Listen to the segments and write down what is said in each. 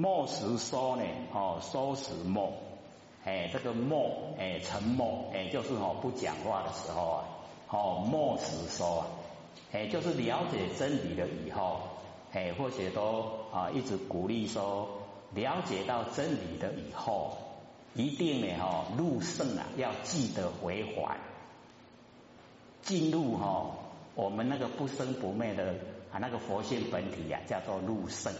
默时说呢，哦，收时默，哎，这个默，哎，沉默，哎，就是哦不讲话的时候啊，哦，默时说啊，哎，就是了解真理了以后，哎，或许都啊一直鼓励说，了解到真理的以后，一定呢，哈，入圣啊，要记得回还，进入哈我们那个不生不灭的啊那个佛性本体呀，叫做入圣。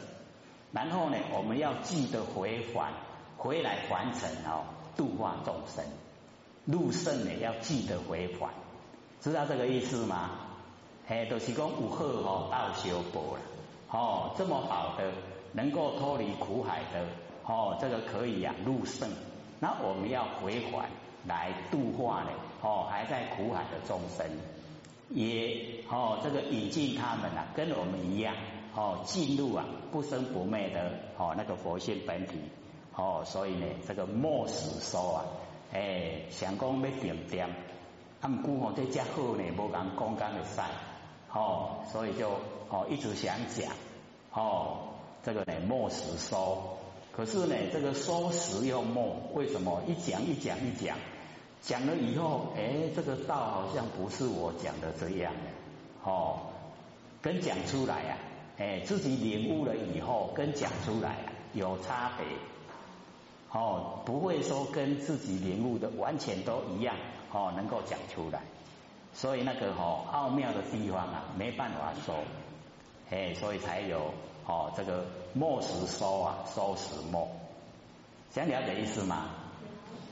然后呢，我们要记得回返，回来还成哦，度化众生。入圣呢，要记得回还，知道这个意思吗？嘿，都是讲五贺哦，道修佛了哦，这么好的，能够脱离苦海的哦，这个可以呀，入圣。那我们要回还来度化呢哦，还在苦海的众生，也哦，这个引进他们啊，跟我们一样。哦，进入啊不生不灭的哦那个佛性本体。哦，所以呢这个末时说啊，哎想讲要点点，他们姑哦这家好呢，无敢公干的晒哦，所以就哦一直想讲哦这个呢末时说，可是呢这个说时又末，为什么一讲一讲一讲讲了以后，哎这个道好像不是我讲的这样。哦，跟讲出来呀。哎，自己领悟了以后，跟讲出来有差别，哦，不会说跟自己领悟的完全都一样，哦，能够讲出来，所以那个哦奥妙的地方啊，没办法说，哎，所以才有哦这个末时收啊，收时末，想了解意思吗？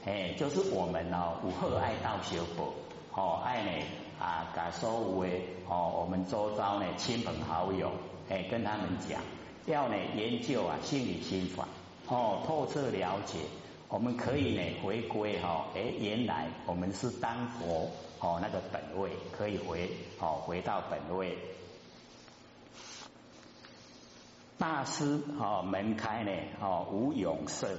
哎，就是我们哦，五鹤爱道修佛，哦爱呢啊，感受为哦，我们周遭呢亲朋好友。哎，跟他们讲，要呢研究啊心理心法，哦透彻了解，我们可以呢回归哈，哎原来我们是当佛哦那个本位，可以回哦回到本位。大师哦门开呢哦无永色，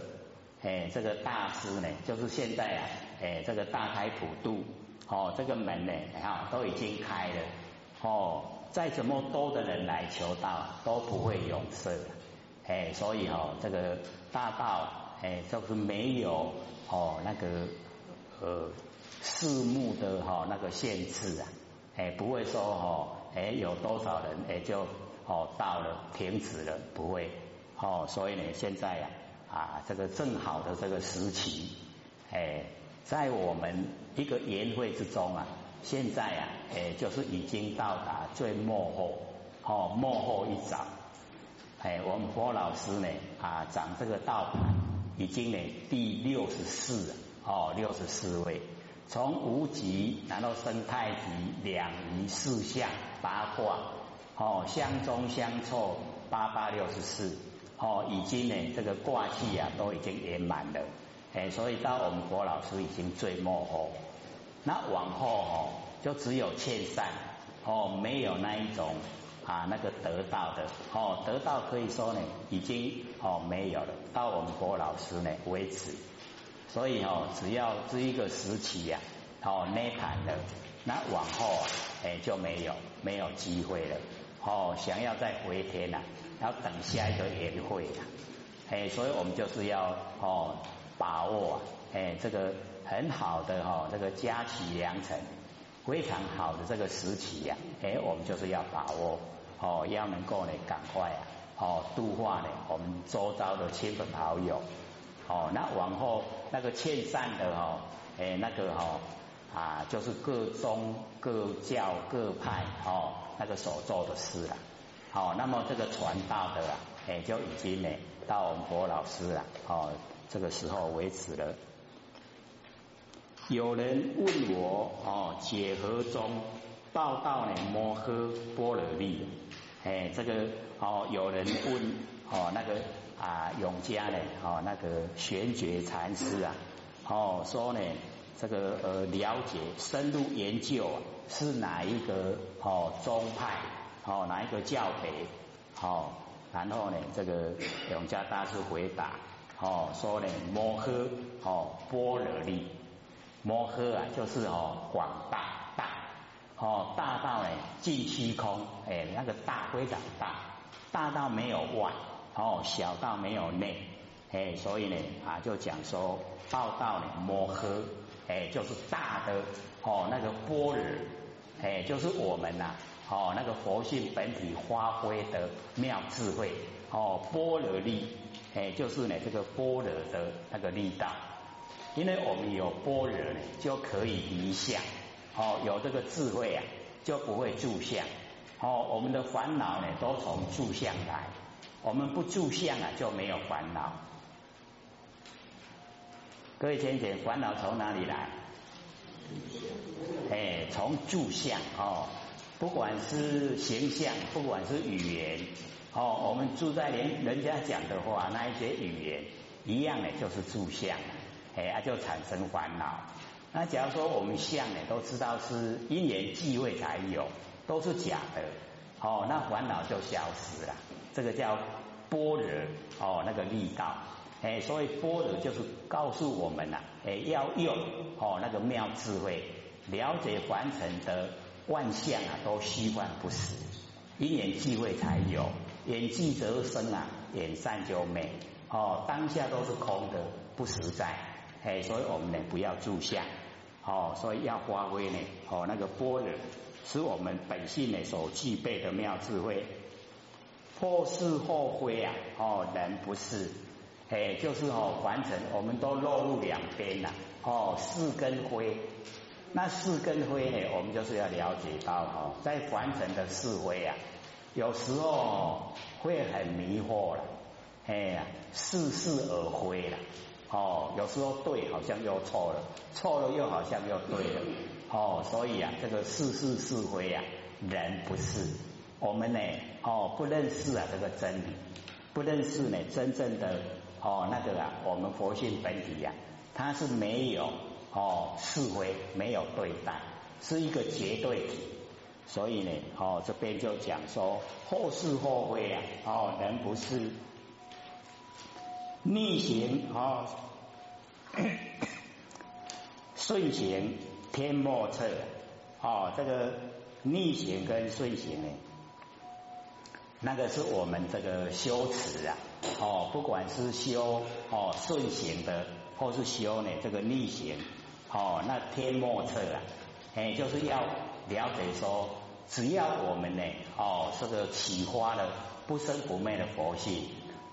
哎这个大师呢就是现在啊哎这个大开普渡哦这个门呢哈都已经开了哦。再怎么多的人来求道，都不会永生。哎，所以哦，这个大道，哎，就是没有哦那个呃四目的哈那个限制啊，哎，不会说哦，哎有多少人哎就哦到了停止了，不会哦。所以呢，现在呀啊这个正好的这个时期，哎，在我们一个宴会之中啊。现在啊，哎，就是已经到达最末后，哦，末后一掌，哎，我们郭老师呢，啊，掌这个道盘已经呢第六十四，哦，六十四位，从无极，然后生太极，两仪四象八卦，哦，相中相错，八八六十四，哦，已经呢这个卦气啊都已经圆满了，哎，所以到我们佛老师已经最末后。那往后哦，就只有欠善哦，没有那一种啊那个得到的哦，得到可以说呢已经哦没有了，到我们郭老师呢为止。所以哦，只要这一个时期呀，哦涅盘了，那往后啊哎就没有没有机会了哦，想要再回天呐，要等下一个年会呀，哎，所以我们就是要哦把握啊哎这个。很好的哈，这个佳期良辰，非常好的这个时期呀，哎，我们就是要把握哦，要能够呢赶快啊，哦度化呢我们周遭的亲朋好友哦，那往后那个欠善的哈，哎那个哈啊，就是各宗各教各派哦那个所做的事了，好，那么这个传道的啊，哎就已经呢到我们佛老师了，哦这个时候为止了。有人问我哦，解何中报道呢？摩诃波罗利，哎，这个哦，有人问哦，那个啊，永嘉呢？哦，那个玄觉禅师啊，哦，说呢，这个呃，了解深入研究啊，是哪一个哦宗派？哦，哪一个教培？哦，然后呢，这个永嘉大师回答哦，说呢，摩诃哦，般若利。摩诃啊，就是哦广大大哦大到呢尽虚空哎那个大非常大大到没有外哦，小到没有内，哎，所以呢啊，就讲说报道呢摩诃，哎，就是大的哦那个般若，哎，就是我们呐，哦那个佛性本体发挥的妙智慧，哦般若力，哎，就是呢这个般若的那个力道，因为我们有般若呢，就可以离相，哦，有这个智慧啊，就不会住相。哦，我们的烦恼呢，都从住相来。我们不住相啊，就没有烦恼。各位先生，烦恼从哪里来？哎，从住相哦。不管是形象，不管是语言，哦，我们住在人人家讲的话，那一些语言一样的，就是住相，哎，就产生烦恼。那假如说我们相呢，都知道是因缘际会才有。都是假的，哦，那烦恼就消失了。这个叫般若，哦，那个力道，哎，所以般若就是告诉我们呐，哎，要用哦那个妙智慧，了解凡尘的万象啊，都虚幻不实，因缘际会才有，缘际则生啊，缘散就灭，哦，当下都是空的，不实在，哎，所以我们呢不要住相，哦，所以要发挥呢，哦，那个般若。是我们本性呢所具备的妙智慧，或是或非啊，哦，人不是，哎，就是哦，凡尘我们都落入两边呐，哦，是跟非，那是跟非呢，我们就是要了解到哦，在凡尘的是非啊，有时候会很迷惑了，哎呀，似是而非了，哦，有时候对好像又错了，错了又好像又对了。哦，所以啊，这个是是是非啊，人不是我们呢，哦，不认识啊这个真理，不认识呢真正的哦那个啊，我们佛性本体呀，它是没有哦是非，没有对待，是一个绝对体。所以呢，哦这边就讲说，后是后非啊，哦人不是逆行哦，顺行。天莫测，哦，这个逆行跟顺行呢，那个是我们这个修持啊，哦，不管是修哦顺行的，或是修呢这个逆行，哦，那天莫测啊，哎，就是要了解说，只要我们呢，哦，这个启发了不生不灭的佛性，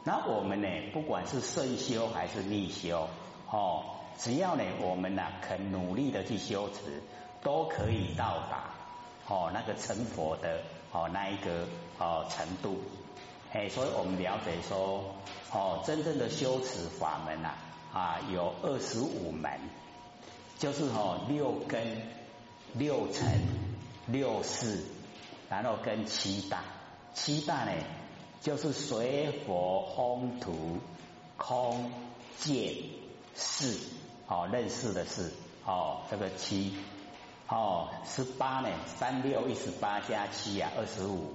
那我们呢，不管是顺修还是逆修，哦。只要呢，我们呢肯努力的去修持，都可以到达哦那个成佛的哦那一个哦程度。哎，所以我们了解说哦，真正的修持法门呐啊有二十五门，就是哦六根、六尘、六四，然后跟七大，七大呢就是水、火、风、土、空、见、四。哦，认识的是哦，这个七哦，十八呢，三六一十八加七啊，二十五。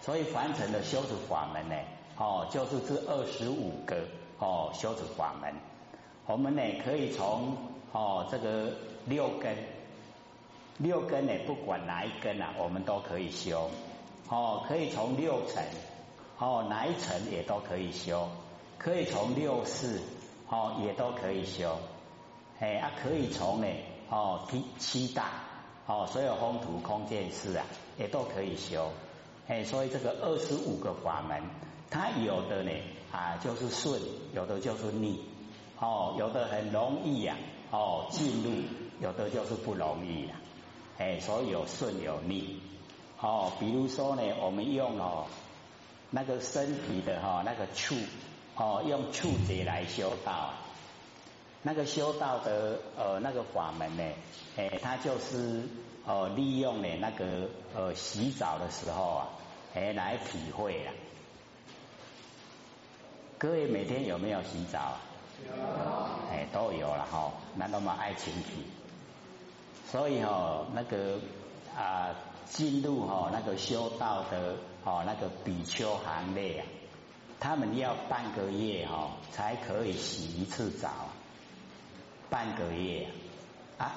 所以凡尘的修持法门呢，哦，就是这二十五个哦修持法门。我们呢可以从哦这个六根，六根呢不管哪一根啊，我们都可以修。哦，可以从六层，哦哪一层也都可以修。可以从六世，哦也都可以修。哎，啊，可以从呢，哦，七七大，哦，所有风土空间事啊，也都可以修。哎，所以这个二十五个法门，它有的呢，啊，就是顺，有的就是逆，哦，有的很容易呀，哦，进入，有的就是不容易呀。哎，所以有顺有逆，哦，比如说呢，我们用哦那个身体的哈那个触，哦，用触觉来修道。那个修道的呃那个法门呢，哎，它就是呃利用呢那个呃洗澡的时候啊，哎来体会啊。各位每天有没有洗澡？有。哎，都有了哈，那那么爱情体。所以哈那个啊进入哈那个修道的哦那个比丘行列啊，他们要半个月哈才可以洗一次澡。半个月啊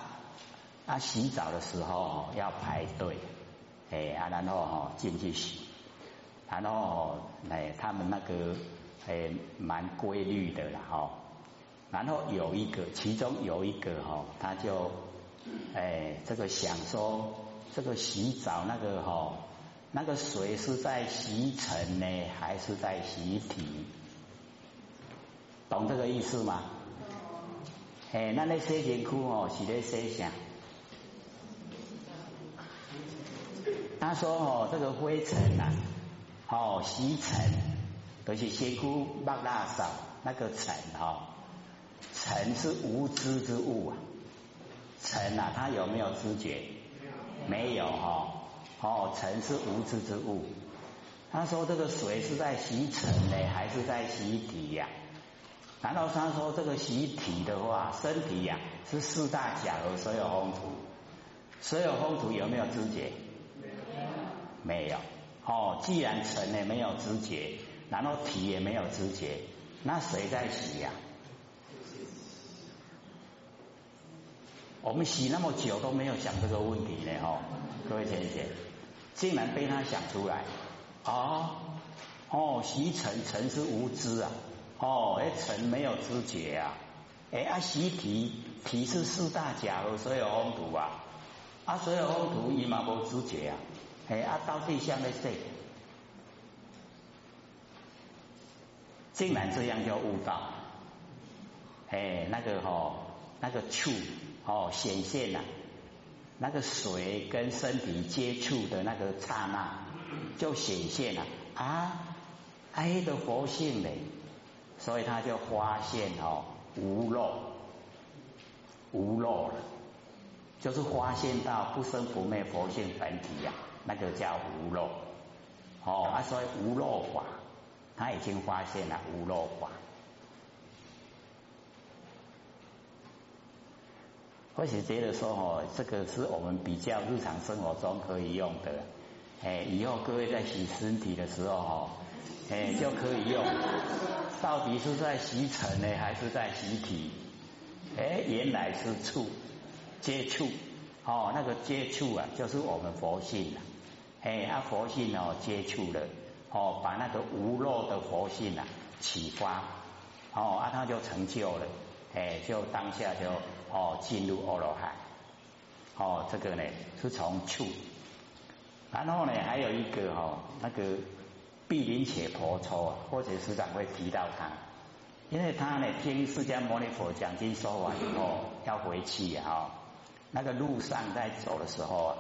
啊！洗澡的时候要排队，哎啊，然后哈进去洗然后哎，他们那个哎蛮规律的了哈。然后有一个，其中有一个哈，他就哎这个想说，这个洗澡那个哈，那个水是在洗尘呢，还是在洗体？懂这个意思吗？哎，那那些人哭哦，是在洗啥？他说哦，这个灰尘呐，哦，洗尘，都是洗哭抹垃圾，那个尘哈，尘是无知之物啊，尘啊，它有没有知觉？没有哈，哦，尘是无知之物。他说这个水是在洗尘呢，还是在洗体呀？难道他说这个洗体的话，身体呀是四大假和所有风土，所有风土有没有知觉？没有。哦，既然尘呢没有知觉，然后体也没有知觉，那谁在洗呀？我们洗那么久都没有想这个问题呢，哈，各位先生，竟然被他想出来啊！哦，洗尘尘是无知啊。哦，哎，尘没有知觉啊，哎，啊，习体体是四大假和所有风土啊，啊，所有风土伊嘛无知觉啊，哎，啊，到底向的谁？竟然这样就悟道，哎，那个哈，那个触哦显现了，那个水跟身体接触的那个刹那，就显现了啊，爱的佛性嘞。所以他就发现哦，无漏，无漏了，就是发现到不生不灭佛性本体呀，那个叫无漏。哦，啊，所以无漏法，他已经发现了无漏法。或许觉得说哦，这个是我们比较日常生活中可以用的，哎，以后各位在洗身体的时候哦。哎，就可以用。到底是在洗尘呢，还是在洗体？哎，原来是触接触哦，那个接触啊，就是我们佛性啊。哎，啊佛性哦，接触了哦，把那个无漏的佛性啊启发哦，啊他就成就了。哎，就当下就哦进入阿罗汉。哦，这个呢是从处，然后呢还有一个哈那个。毗陵且婆娑，或者时常会提到他，因为他呢听释迦牟尼佛讲经说完以后要回去啊，那个路上在走的时候，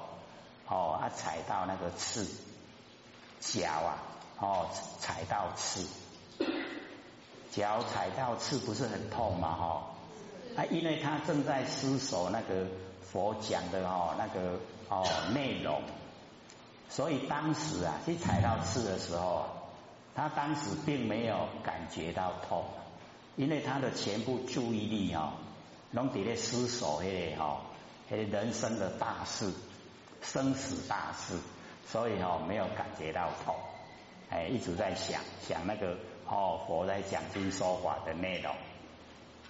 哦，他踩到那个刺脚啊，哦，踩到刺，脚踩到刺不是很痛吗？哈，啊，因为他正在思索那个佛讲的哦那个哦内容。所以当时啊，去踩到刺的时候，他当时并没有感觉到痛，因为他的全部注意力哦，拢伫咧思索迄个哈，迄人生的大事，生死大事，所以哈没有感觉到痛，哎，一直在想想那个哦佛在讲经说法的内容，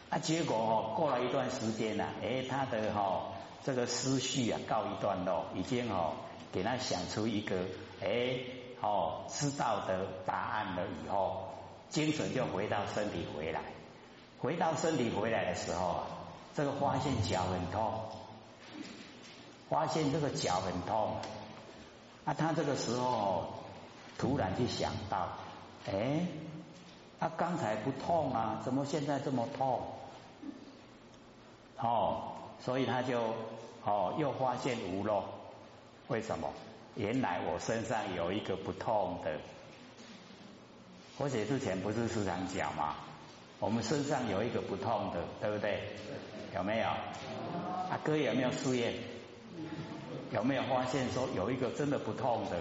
啊，结果哦过了一段时间呢，哎，他的哈这个思绪啊告一段落，已经哦。给他想出一个，哎，哦，知道的答案了以后，精神就回到身体回来，回到身体回来的时候啊，这个发现脚很痛，发现这个脚很痛，啊，他这个时候突然就想到，哎，他刚才不痛啊，怎么现在这么痛？哦，所以他就哦又发现无漏。为什么？原来我身上有一个不痛的。我写之前不是时常讲吗？我们身上有一个不痛的，对不对？有没有？阿哥有没有试验？有没有发现说有一个真的不痛的？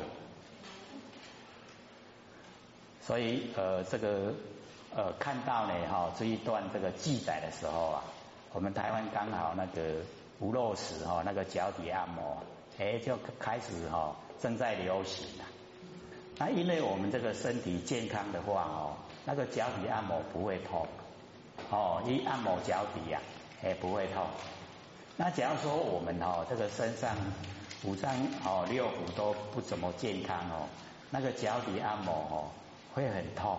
所以呃，这个呃，看到呢哈这一段这个记载的时候啊，我们台湾刚好那个无肉石哈那个脚底按摩。哎，就开始哈，正在流行了。那因为我们这个身体健康的话哦，那个脚底按摩不会痛哦，一按摩脚底呀，哎不会痛。那假如说我们哦，这个身上五脏哦六腑都不怎么健康哦，那个脚底按摩哦，会很痛，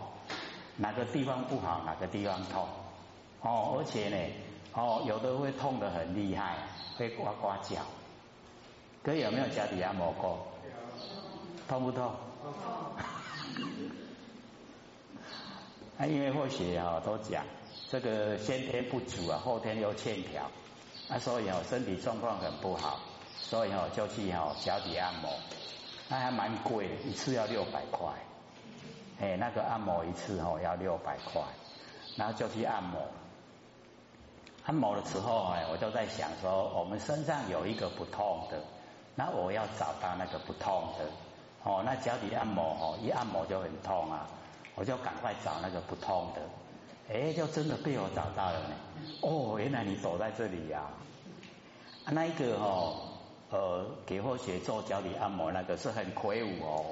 哪个地方不好，哪个地方痛哦，而且呢，哦，有的会痛得很厉害，会呱呱叫。哥有没有脚底按摩过？痛不痛？啊，因为或许哈都讲这个先天不足啊，后天又欠条啊，所以哦身体状况很不好，所以哦就去哈脚底按摩。那还蛮贵，一次要六百块，哎，那个按摩一次哦要六百块，然后就去按摩。按摩的时候哎，我就在想说，我们身上有一个不痛的，那我要找到那个不痛的，哦，那脚底按摩哦，一按摩就很痛啊，我就赶快找那个不痛的，哎，就真的被我找到了呢。哦，原来你躲在这里呀，那一个哦。呃，给或学做脚底按摩那个是很魁梧哦，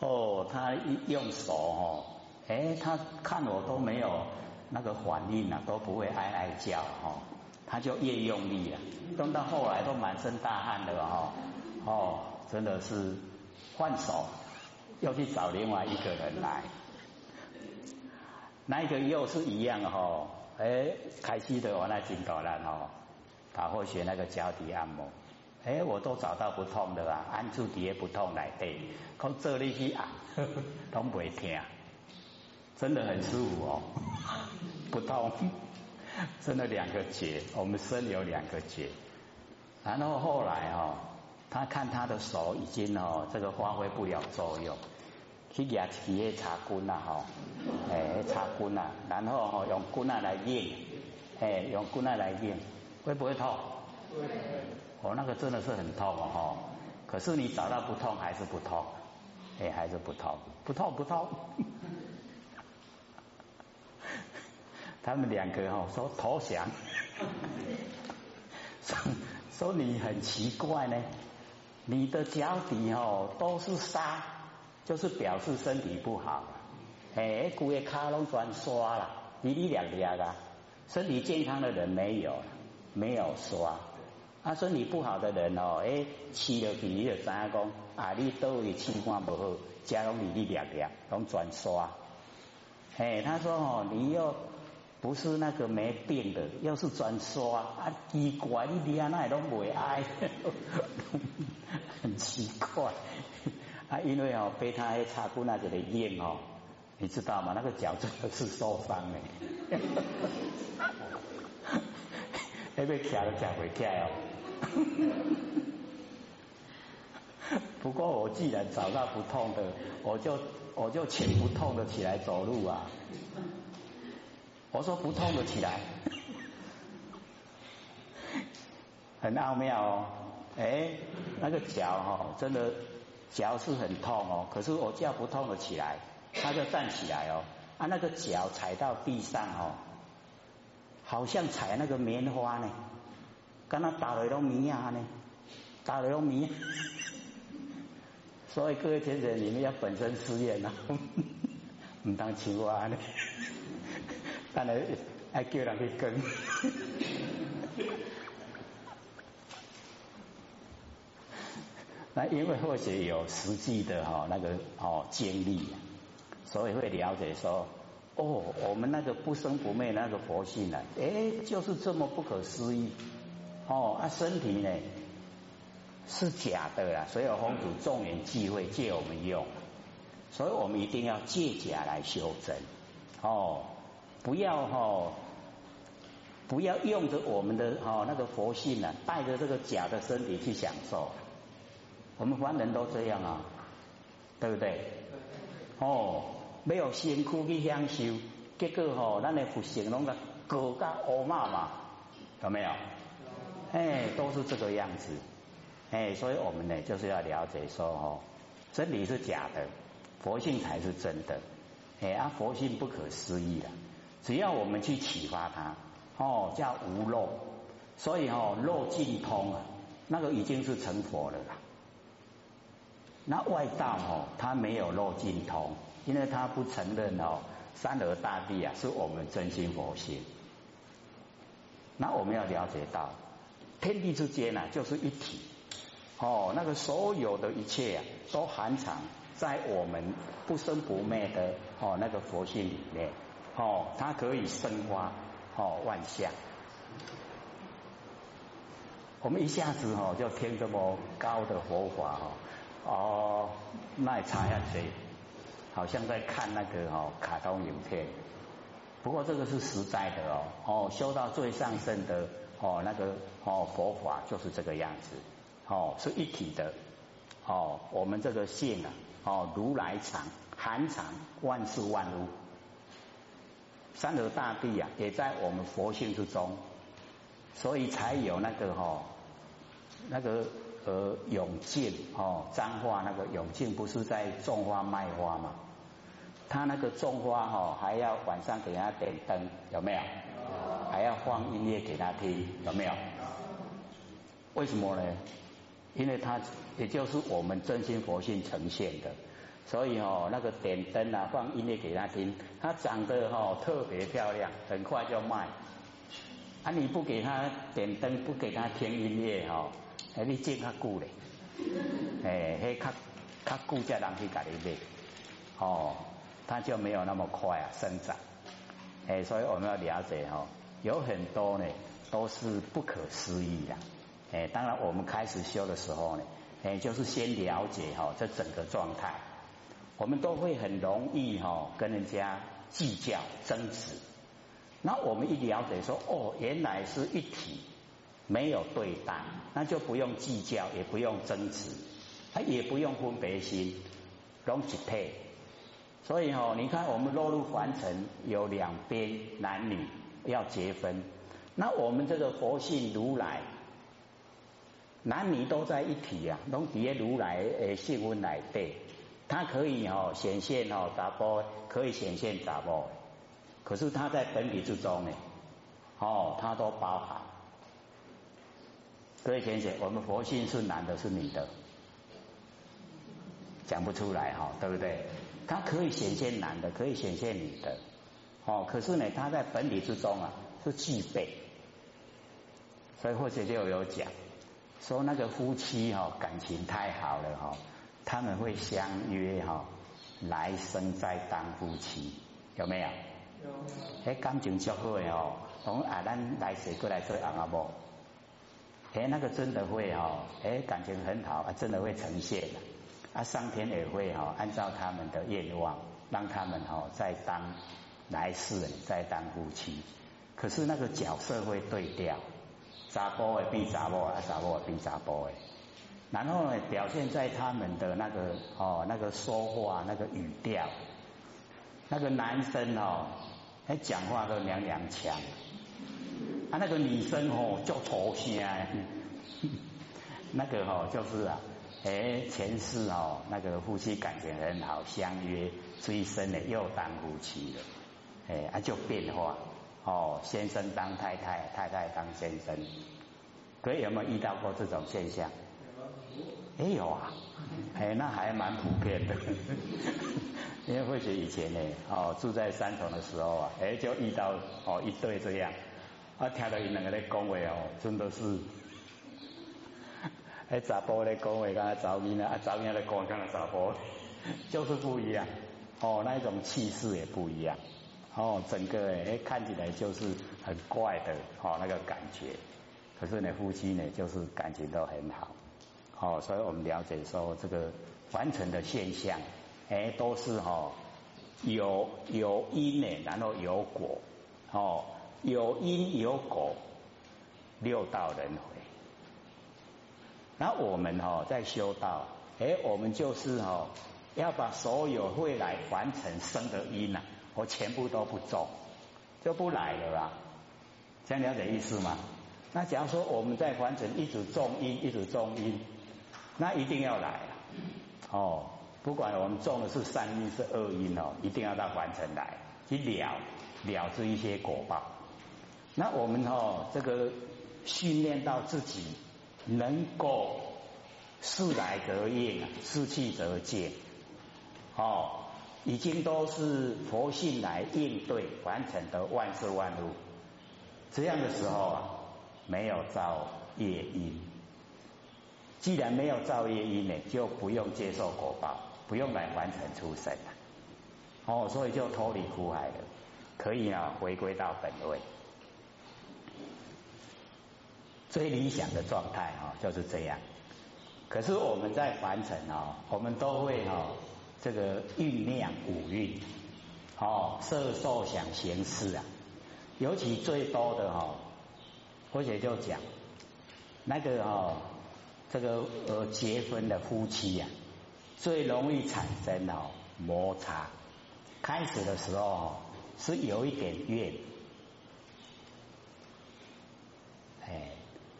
哦，他一用手哦，哎，他看我都没有那个反应啊，都不会哀哀叫哈，他就越用力啊，用到后来都满身大汗的哈，哦，真的是换手，又去找另外一个人来，那一个又是一样哈，哎，开心的我那筋斗了哦，打或学那个脚底按摩。哎，我都找到不痛的啦，按住底下不痛来对，靠这里去按，都不会痛，真的很舒服哦，不痛，真的两个结，我们身有两个结，然后后来哦，他看他的手已经哦，这个发挥不了作用，去压起些茶棍呐哈，哎茶棍呐，然后哦用棍呐来硬，哎用棍呐来硬，会不会痛？我。那个真的是很痛哦，可是你找到不痛还是不痛，哎，还是不痛，不痛不痛。他们两个哦说投降，说说你很奇怪呢，你的脚底哦都是沙，就是表示身体不好，哎，骨个卡拢全刷了，你你两两啊，身体健康的人没有，没有刷。啊，身体不好的人哦，哎，吃了去你就知影讲，啊，你都位器官不好，加拢你你两两，拢转刷。哎，他说哦，你又不是那个没病的，又是转刷，啊，奇怪，你连那都不爱，很奇怪。啊，因为哦，被他擦过那个的烟哦，你知道吗？那个脚真的是受伤的。那边卡都卡不起来哦。不过我既然找到不痛的，我就我就请不痛的起来走路啊！我说不痛的起来，很奥妙哦。哎，那个脚哈，真的脚是很痛哦。可是我叫不痛的起来，他就站起来哦。啊，那个脚踩到地上哦，好像踩那个棉花呢。跟他打雷都迷啊呢，打雷都迷，所以各位姐姐，你们要本身试验呐，唔当青蛙呢，但系爱叫人去跟。那因为或许有实际的哈那个哦经历，所以会了解说，哦，我们那个不生不灭那个佛性呢，哎，就是这么不可思议。哦，啊，身体呢是假的啦，所以佛祖众缘忌讳借我们用，所以我们一定要借假来修真。哦，不要哈，不要用着我们的哈那个佛性呢，带着这个假的身体去享受。我们凡人都这样啊，对不对？哦，没有辛苦去享受，结果哈，咱的福性弄个高加乌骂嘛，有没有？哎，都是这个样子，哎，所以我们呢就是要了解说哦，真理是假的，佛性才是真的，哎，啊，佛性不可思议的，只要我们去启发它，哦，叫无漏，所以哦，漏尽通啊，那个已经是成佛了啦。那外道哦，他没有漏尽通，因为他不承认哦，三德大帝啊是我们真心佛性，那我们要了解到。天地之间呐，就是一体哦。那个所有的一切啊，都含藏在我们不生不灭的哦那个佛性里面，哦，它可以生花哦万象。我们一下子哦就听这么高的佛法哦，哦，那插下去，好像在看那个哦卡通影片。不过这个是实在的哦，哦，修到最上升的哦那个哦佛法就是这个样子，哦是一体的，哦我们这个性啊，哦如来藏含藏万事万物，三河大地啊也在我们佛性之中，所以才有那个哈。那个呃永静哦，彰化那个永静不是在种花卖花嘛？他那个种花哈，还要晚上给他点灯，有没有？还要放音乐给他听，有没有？为什么呢？因为他也就是我们真心佛性呈现的，所以哦，那个点灯啊，放音乐给他听，他长得哦特别漂亮，很快就卖。啊，你不给他点灯，不给他听音乐哦？哎，你种较久咧，哎，嘿较较久才人去家里买，哦，它就没有那么快啊生长，哎，所以我们要了解哦，有很多呢都是不可思议的，哎，当然我们开始修的时候呢，哎，就是先了解哈这整个状态，我们都会很容易哈跟人家计较争执，那我们一了解说，哦，原来是一体。没有对待，那就不用计较，也不用争执，他也不用分别心，拢一体。所以哦，你看我们落入凡尘，有两边男女要结分，那我们这个佛性如来，男女都在一体啊，拢叠如来诶性温来对，它可以哦显现哦打波，可以显现杂波，可是它在本体之中呢，哦，它都包含。各位先生，我们佛性是男的，是女的，讲不出来哈，对不对？它可以显现男的，可以显现女的，哦，可是呢，它在本体之中啊是具备，所以或者就有讲说那个夫妻哈感情太好了哈，他们会相约哈来生再当夫妻，有没有？有。哎，感情足好的哦，从啊咱来世过来做阿阿婆。哎，那个真的会哦，哎，感情很好，真的会呈现的。啊，上天也会哈，按照他们的愿望，让他们哈再当来世再当夫妻。可是那个角色会对调，杂波的变杂波，啊，杂波的变杂波诶。然后呢，表现在他们的那个哦，那个说话那个语调，那个男生哦，哎，讲话都娘娘腔。啊，那个女生哦叫头声，那个哦就是啊，哎前世哦那个夫妻感情很好，相约追生的又当夫妻了，哎啊就变化哦，先生当太太，太太当先生，各位有没有遇到过这种现象？也有啊，哎那还蛮普遍的，因为或许以前呢哦住在三重的时候啊，哎就遇到哦一对这样。啊，听到伊两个咧讲话哦，真的是，哎查甫咧讲话，跟查某呢，啊查某咧讲，跟查甫，就是不一样。哦，那一种气势也不一样。哦，整个诶看起来就是很怪的，哦那个感觉。可是呢，夫妻呢就是感情都很好。哦，所以我们了解说，这个完成的现象，诶都是哈有有因呢，然后有果。哦。有因有果，六道轮回。那我们哈在修道，哎，我们就是哈要把所有未来完成生的因呐，我全部都不种，就不来了啦。这样了解意思吗？那假如说我们在完成一直种因，一直种因，那一定要来哦。不管我们种的是善因是恶因哦，一定要到凡尘来去了了之一些果报。那我们哦，这个训练到自己能够事来得应，事去得见，哦，已经都是佛性来应对完成的万事万物。这样的时候啊，没有造业因，既然没有造业因呢，就不用接受果报。不用来完成出生了，哦，所以就脱离苦海了，可以啊回归到本位。最理想的状态啊就是这样。可是我们在凡尘哦，我们都会哈这个酝酿五蕴，哦色受想行识啊，尤其最多的哈，或者就讲那个哦这个呃结婚的夫妻呀，最容易产生哦摩擦。开始的时候是有一点怨，哎。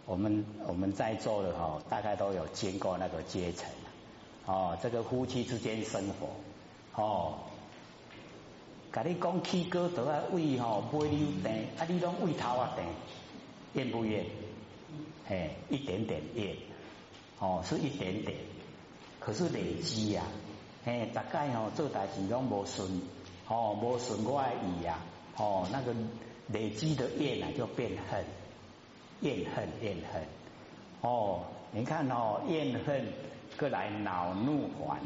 我们我们在座的哈，大概都有经过那个阶层哦，这个夫妻之间生活哦，跟你讲起哥都要喂吼买牛蛋，啊你拢喂头啊蛋，厌不厌？哎，一点点厌，哦是一点点，可是累积呀，哎大概吼做代志拢无顺，哦无顺我意呀，哦那个累积的厌啊就变恨。怨恨，怨恨，哦，你看哦，怨恨各来恼怒烦，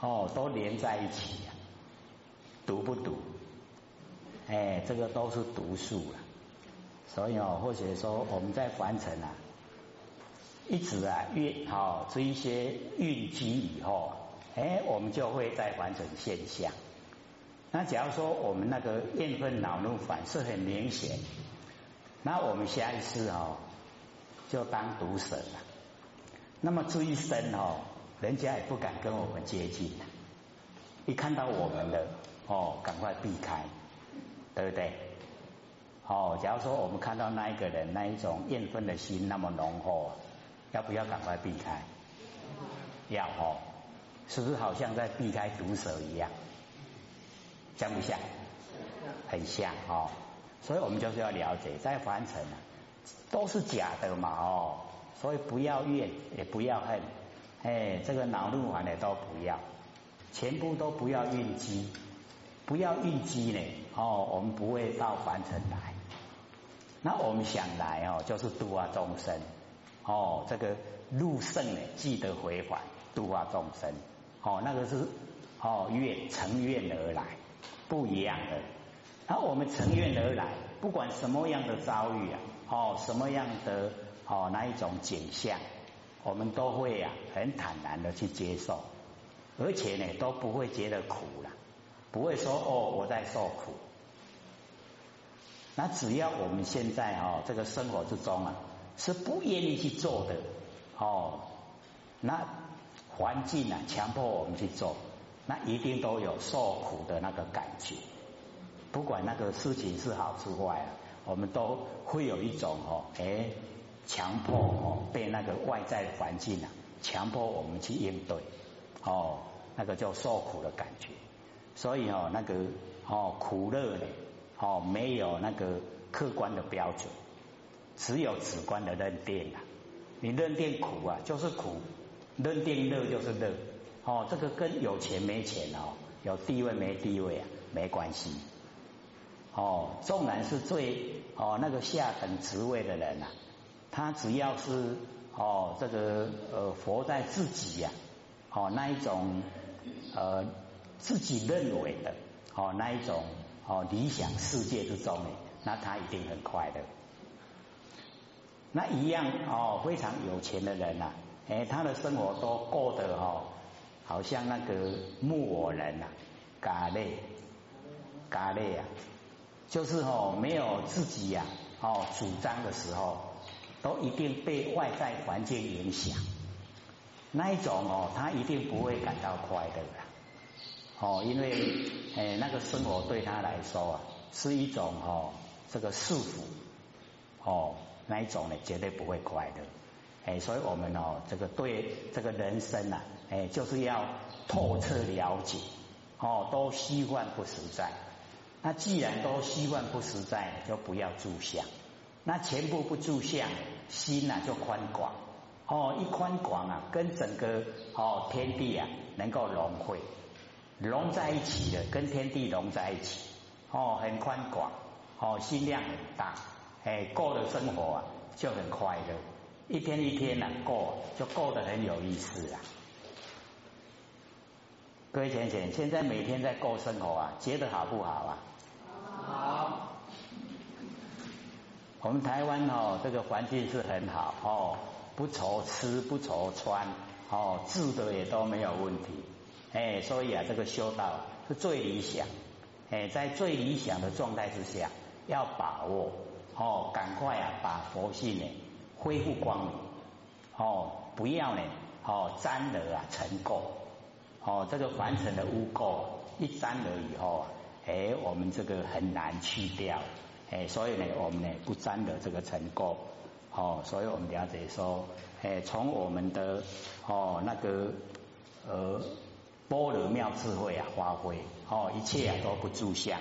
哦，都连在一起啊，毒不毒？哎，这个都是毒素啊。所以哦，或者说我们在凡尘啊，一直啊运好这一些运积以后，哎，我们就会在凡尘现象。那假如说我们那个怨恨恼怒烦是很明显。那我们下一次哦，就当毒蛇了。那么这一生哦，人家也不敢跟我们接近。一看到我们的哦，赶快避开，对不对？哦，假如说我们看到那一个人那一种怨愤的心那么浓厚，要不要赶快避开？要哦，是不是好像在避开毒蛇一样？像不像？很像哦。所以我们就是要了解，在凡尘啊，都是假的嘛哦，所以不要怨，也不要恨，哎，这个恼怒烦的都不要，全部都不要怨积，不要怨积呢哦，我们不会到凡尘来。那我们想来哦，就是度化众生哦，这个入圣呢，记得回返度化众生哦，那个是哦愿成愿而来，不一样的。那我们乘愿而来，不管什么样的遭遇啊，哦，什么样的哦，那一种景象，我们都会啊，很坦然的去接受，而且呢，都不会觉得苦了，不会说哦，我在受苦。那只要我们现在哦，这个生活之中啊，是不愿意去做的哦，那环境啊，强迫我们去做，那一定都有受苦的那个感觉。不管那个事情是好是坏啊，我们都会有一种哦，哎，强迫哦，被那个外在环境啊，强迫我们去应对，哦，那个叫受苦的感觉。所以哦，那个哦苦乐呢，哦没有那个客观的标准，只有主观的认定啊。你认定苦啊就是苦，认定乐就是乐，哦，这个跟有钱没钱哦，有地位没地位啊没关系。哦，纵然是最哦那个下等职位的人呐，他只要是哦这个呃活在自己呀，哦那一种呃自己认为的哦那一种哦理想世界之中呢，那他一定很快乐。那一样哦非常有钱的人呐，哎他的生活都过得哦好像那个木偶人呐，嘎累嘎累啊。就是哦，没有自己呀，哦主张的时候，都一定被外在环境影响。那一种哦，他一定不会感到快乐的。哦，因为诶，那个生活对他来说啊，是一种哦这个束缚。哦，那一种呢，绝对不会快乐。哎，所以我们哦，这个对这个人生啊，哎，就是要透彻了解。哦，都虚幻不实在。那既然都希望不实在，就不要住相。那全部不住相，心呐就宽广。哦，一宽广啊，跟整个哦天地啊能够融汇，融在一起的，跟天地融在一起。哦，很宽广，哦心量很大，哎过的生活啊就很快乐，一天一天呐过，就过得很有意思啊。各位浅浅，现在每天在过生活啊，觉得好不好啊？好。我们台湾哦，这个环境是很好哦，不愁吃不愁穿哦，住的也都没有问题。哎，所以啊，这个修道是最理想。哎，在最理想的状态之下，要把握哦，赶快啊，把佛性呢恢复光明哦，不要呢哦沾了啊尘垢哦，这个凡尘的污垢一沾了以后啊，哎，我们这个很难去掉。哎，所以呢，我们呢不沾惹这个尘垢哦，所以我们了解说，哎，从我们的哦那个呃。般若妙智慧啊，发挥哦，一切啊都不住相